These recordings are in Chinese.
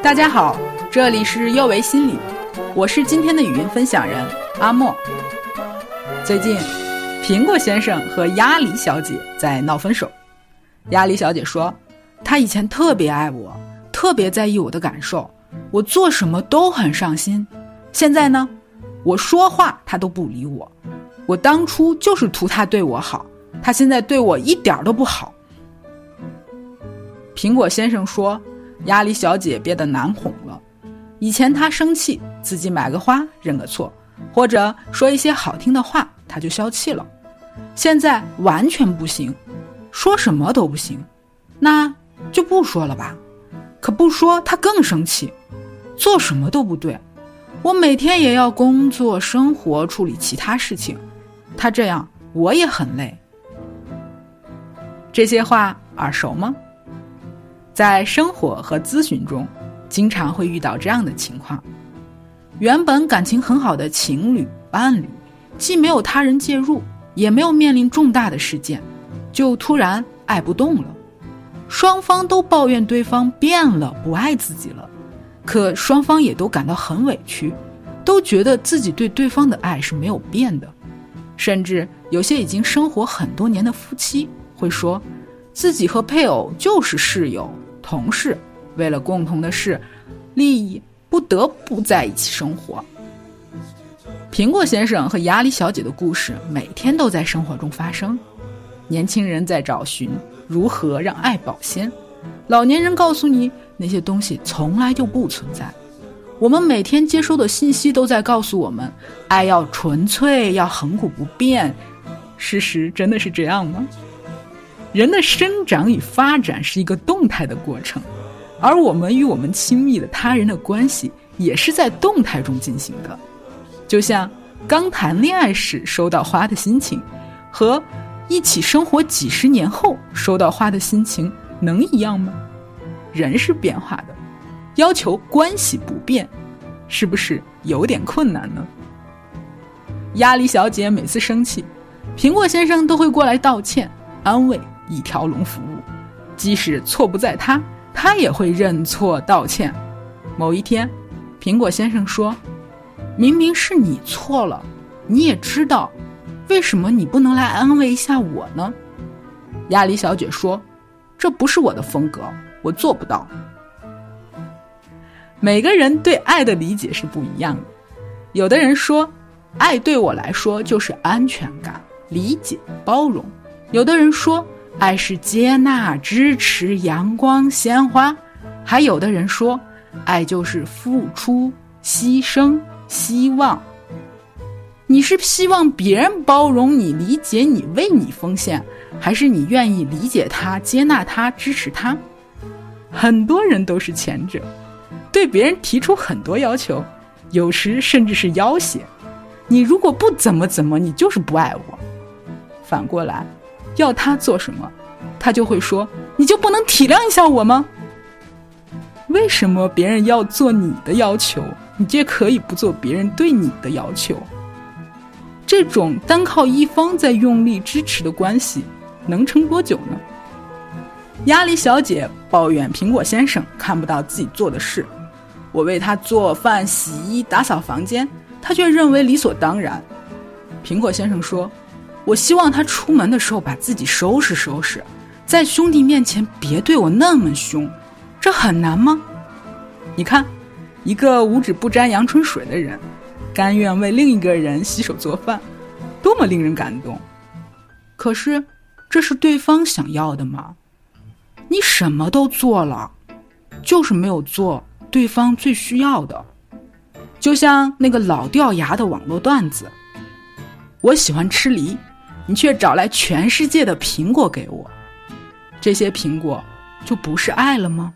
大家好，这里是幼为心理，我是今天的语音分享人阿莫。最近，苹果先生和鸭梨小姐在闹分手。鸭梨小姐说，她以前特别爱我，特别在意我的感受，我做什么都很上心。现在呢，我说话她都不理我。我当初就是图她对我好，她现在对我一点都不好。苹果先生说。鸭梨小姐变得难哄了。以前她生气，自己买个花认个错，或者说一些好听的话，她就消气了。现在完全不行，说什么都不行，那就不说了吧。可不说，她更生气，做什么都不对。我每天也要工作、生活、处理其他事情，她这样我也很累。这些话耳熟吗？在生活和咨询中，经常会遇到这样的情况：原本感情很好的情侣、伴侣，既没有他人介入，也没有面临重大的事件，就突然爱不动了。双方都抱怨对方变了，不爱自己了，可双方也都感到很委屈，都觉得自己对对方的爱是没有变的。甚至有些已经生活很多年的夫妻会说，自己和配偶就是室友。同事为了共同的事、利益，不得不在一起生活。苹果先生和鸭梨小姐的故事每天都在生活中发生。年轻人在找寻如何让爱保鲜，老年人告诉你那些东西从来就不存在。我们每天接收的信息都在告诉我们，爱要纯粹，要恒古不变。事实真的是这样吗？人的生长与发展是一个动态的过程，而我们与我们亲密的他人的关系也是在动态中进行的。就像刚谈恋爱时收到花的心情，和一起生活几十年后收到花的心情能一样吗？人是变化的，要求关系不变，是不是有点困难呢？鸭梨小姐每次生气，苹果先生都会过来道歉、安慰。一条龙服务，即使错不在他，他也会认错道歉。某一天，苹果先生说：“明明是你错了，你也知道，为什么你不能来安慰一下我呢？”鸭梨小姐说：“这不是我的风格，我做不到。”每个人对爱的理解是不一样的。有的人说，爱对我来说就是安全感、理解、包容；有的人说。爱是接纳、支持、阳光、鲜花，还有的人说，爱就是付出、牺牲、希望。你是希望别人包容你、理解你、为你奉献，还是你愿意理解他、接纳他、支持他？很多人都是前者，对别人提出很多要求，有时甚至是要挟。你如果不怎么怎么，你就是不爱我。反过来。要他做什么，他就会说：“你就不能体谅一下我吗？为什么别人要做你的要求，你却可以不做别人对你的要求？这种单靠一方在用力支持的关系，能撑多久呢？”鸭梨小姐抱怨苹果先生看不到自己做的事，我为他做饭、洗衣、打扫房间，他却认为理所当然。苹果先生说。我希望他出门的时候把自己收拾收拾，在兄弟面前别对我那么凶，这很难吗？你看，一个五指不沾阳春水的人，甘愿为另一个人洗手做饭，多么令人感动。可是，这是对方想要的吗？你什么都做了，就是没有做对方最需要的。就像那个老掉牙的网络段子，我喜欢吃梨。你却找来全世界的苹果给我，这些苹果就不是爱了吗？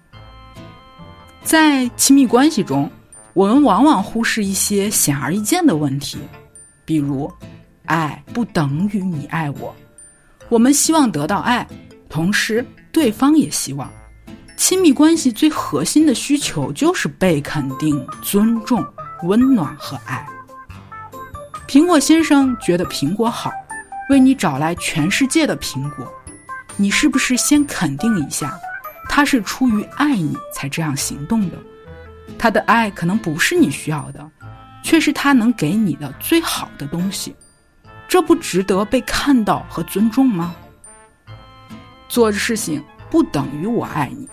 在亲密关系中，我们往往忽视一些显而易见的问题，比如，爱不等于你爱我。我们希望得到爱，同时对方也希望。亲密关系最核心的需求就是被肯定、尊重、温暖和爱。苹果先生觉得苹果好。为你找来全世界的苹果，你是不是先肯定一下，他是出于爱你才这样行动的？他的爱可能不是你需要的，却是他能给你的最好的东西，这不值得被看到和尊重吗？做事情不等于我爱你。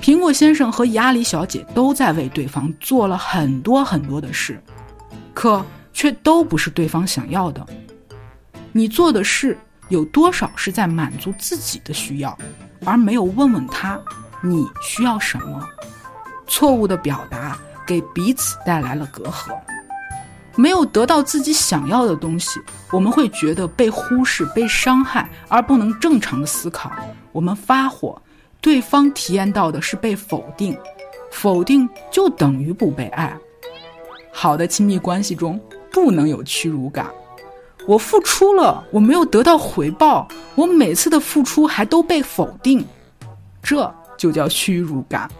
苹果先生和亚里小姐都在为对方做了很多很多的事，可却都不是对方想要的。你做的事有多少是在满足自己的需要，而没有问问他你需要什么？错误的表达给彼此带来了隔阂。没有得到自己想要的东西，我们会觉得被忽视、被伤害，而不能正常的思考。我们发火。对方体验到的是被否定，否定就等于不被爱。好的亲密关系中不能有屈辱感。我付出了，我没有得到回报，我每次的付出还都被否定，这就叫屈辱感。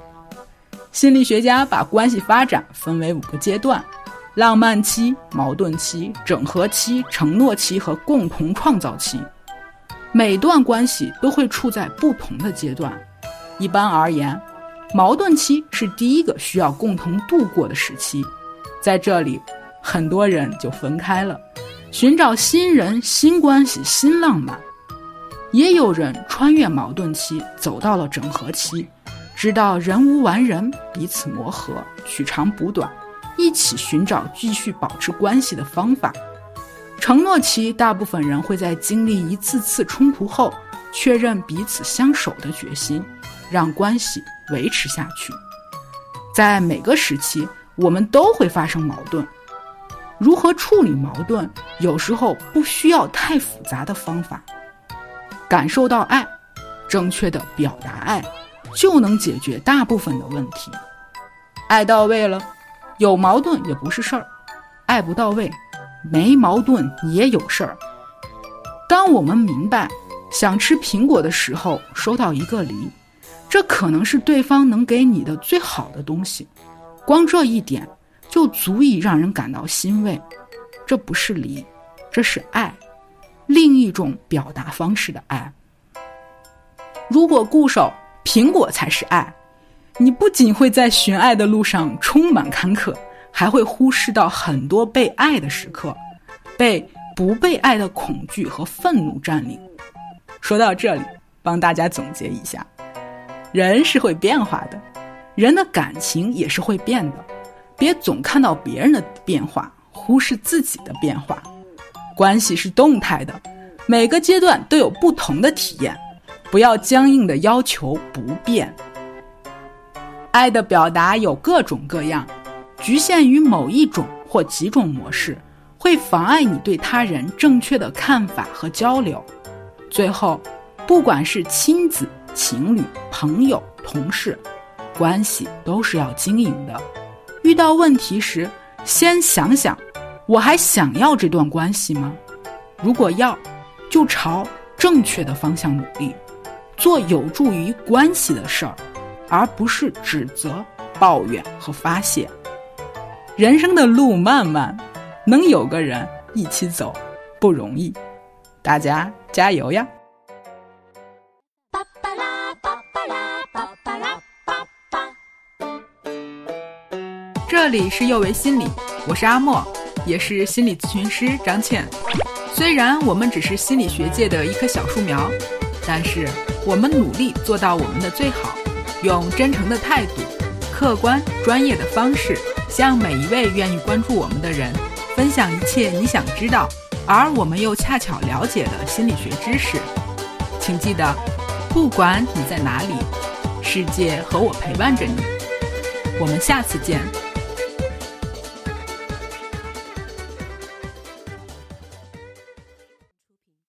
心理学家把关系发展分为五个阶段：浪漫期、矛盾期、整合期、承诺期和共同创造期。每段关系都会处在不同的阶段。一般而言，矛盾期是第一个需要共同度过的时期，在这里，很多人就分开了，寻找新人、新关系、新浪漫。也有人穿越矛盾期，走到了整合期，知道人无完人，彼此磨合，取长补短，一起寻找继续保持关系的方法。承诺期，大部分人会在经历一次次冲突后，确认彼此相守的决心。让关系维持下去，在每个时期，我们都会发生矛盾。如何处理矛盾，有时候不需要太复杂的方法。感受到爱，正确的表达爱，就能解决大部分的问题。爱到位了，有矛盾也不是事儿；爱不到位，没矛盾也有事儿。当我们明白，想吃苹果的时候，收到一个梨。这可能是对方能给你的最好的东西，光这一点就足以让人感到欣慰。这不是离，这是爱，另一种表达方式的爱。如果固守苹果才是爱，你不仅会在寻爱的路上充满坎坷，还会忽视到很多被爱的时刻，被不被爱的恐惧和愤怒占领。说到这里，帮大家总结一下。人是会变化的，人的感情也是会变的，别总看到别人的变化，忽视自己的变化。关系是动态的，每个阶段都有不同的体验，不要僵硬的要求不变。爱的表达有各种各样，局限于某一种或几种模式，会妨碍你对他人正确的看法和交流。最后，不管是亲子。情侣、朋友、同事，关系都是要经营的。遇到问题时，先想想：我还想要这段关系吗？如果要，就朝正确的方向努力，做有助于关系的事儿，而不是指责、抱怨和发泄。人生的路漫漫，能有个人一起走不容易，大家加油呀！这里是幼为心理，我是阿莫，也是心理咨询师张倩。虽然我们只是心理学界的一棵小树苗，但是我们努力做到我们的最好，用真诚的态度、客观专业的方式，向每一位愿意关注我们的人分享一切你想知道，而我们又恰巧了解的心理学知识。请记得，不管你在哪里，世界和我陪伴着你。我们下次见。